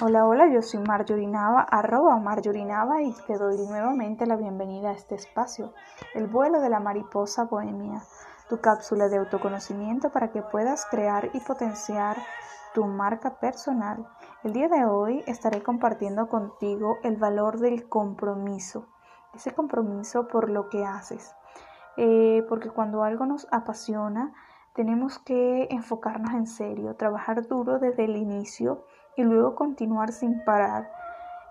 Hola, hola, yo soy Marjorinava, arroba Marjorinava y te doy nuevamente la bienvenida a este espacio, el vuelo de la mariposa bohemia, tu cápsula de autoconocimiento para que puedas crear y potenciar tu marca personal. El día de hoy estaré compartiendo contigo el valor del compromiso, ese compromiso por lo que haces, eh, porque cuando algo nos apasiona, tenemos que enfocarnos en serio, trabajar duro desde el inicio y luego continuar sin parar,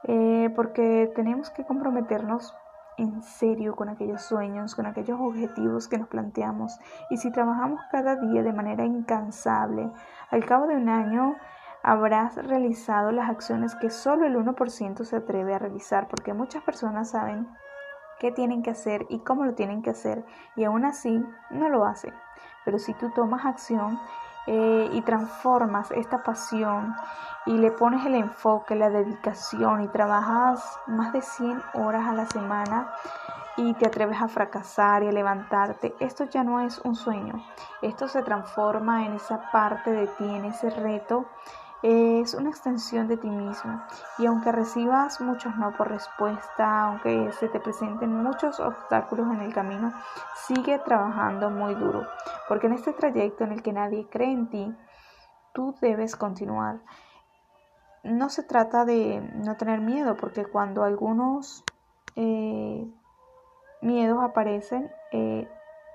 eh, porque tenemos que comprometernos en serio con aquellos sueños, con aquellos objetivos que nos planteamos. Y si trabajamos cada día de manera incansable, al cabo de un año habrás realizado las acciones que solo el 1% se atreve a realizar, porque muchas personas saben qué tienen que hacer y cómo lo tienen que hacer, y aún así no lo hacen. Pero si tú tomas acción eh, y transformas esta pasión y le pones el enfoque, la dedicación y trabajas más de 100 horas a la semana y te atreves a fracasar y a levantarte, esto ya no es un sueño, esto se transforma en esa parte de ti, en ese reto es una extensión de ti mismo y aunque recibas muchos no por respuesta, aunque se te presenten muchos obstáculos en el camino, sigue trabajando muy duro, porque en este trayecto en el que nadie cree en ti, tú debes continuar. No se trata de no tener miedo, porque cuando algunos eh, miedos aparecen, eh,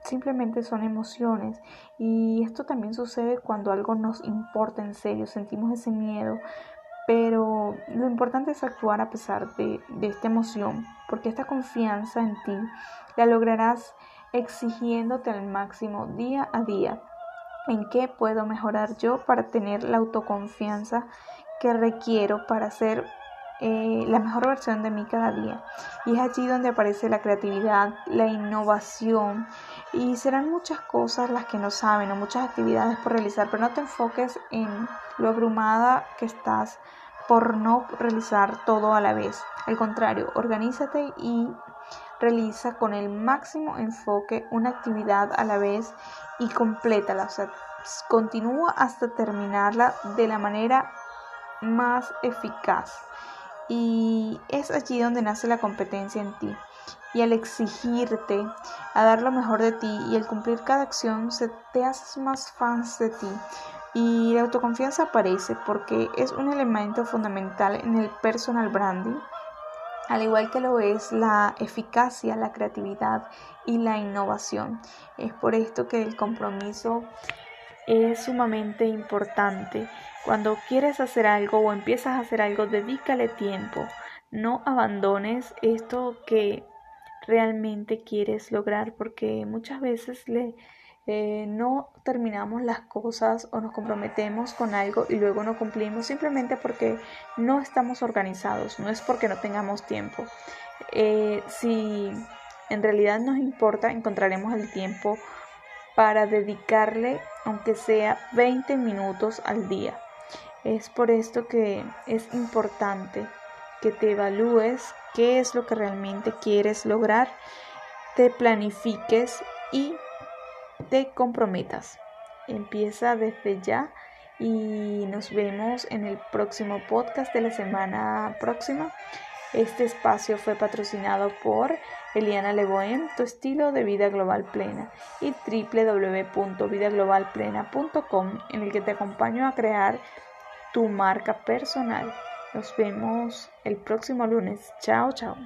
simplemente son emociones y esto también sucede cuando algo nos importa en serio, sentimos ese miedo, pero lo importante es actuar a pesar de, de esta emoción, porque esta confianza en ti la lograrás exigiéndote al máximo día a día. ¿En qué puedo mejorar yo para tener la autoconfianza que requiero para ser eh, la mejor versión de mí cada día. Y es allí donde aparece la creatividad, la innovación y serán muchas cosas las que no saben o muchas actividades por realizar, pero no te enfoques en lo abrumada que estás por no realizar todo a la vez. Al contrario, organízate y realiza con el máximo enfoque una actividad a la vez y complétala, o sea, continúa hasta terminarla de la manera más eficaz. Y es allí donde nace la competencia en ti. Y al exigirte a dar lo mejor de ti y al cumplir cada acción, se te haces más fans de ti. Y la autoconfianza aparece porque es un elemento fundamental en el personal branding, al igual que lo es la eficacia, la creatividad y la innovación. Es por esto que el compromiso es sumamente importante. Cuando quieres hacer algo o empiezas a hacer algo, dedícale tiempo. No abandones esto que realmente quieres lograr porque muchas veces le, eh, no terminamos las cosas o nos comprometemos con algo y luego no cumplimos simplemente porque no estamos organizados, no es porque no tengamos tiempo. Eh, si en realidad nos importa, encontraremos el tiempo para dedicarle aunque sea 20 minutos al día. Es por esto que es importante que te evalúes qué es lo que realmente quieres lograr, te planifiques y te comprometas. Empieza desde ya y nos vemos en el próximo podcast de la semana próxima. Este espacio fue patrocinado por Eliana Leboen, tu estilo de vida global plena, y www.vidaglobalplena.com, en el que te acompaño a crear tu marca personal. Nos vemos el próximo lunes. Chao, chao.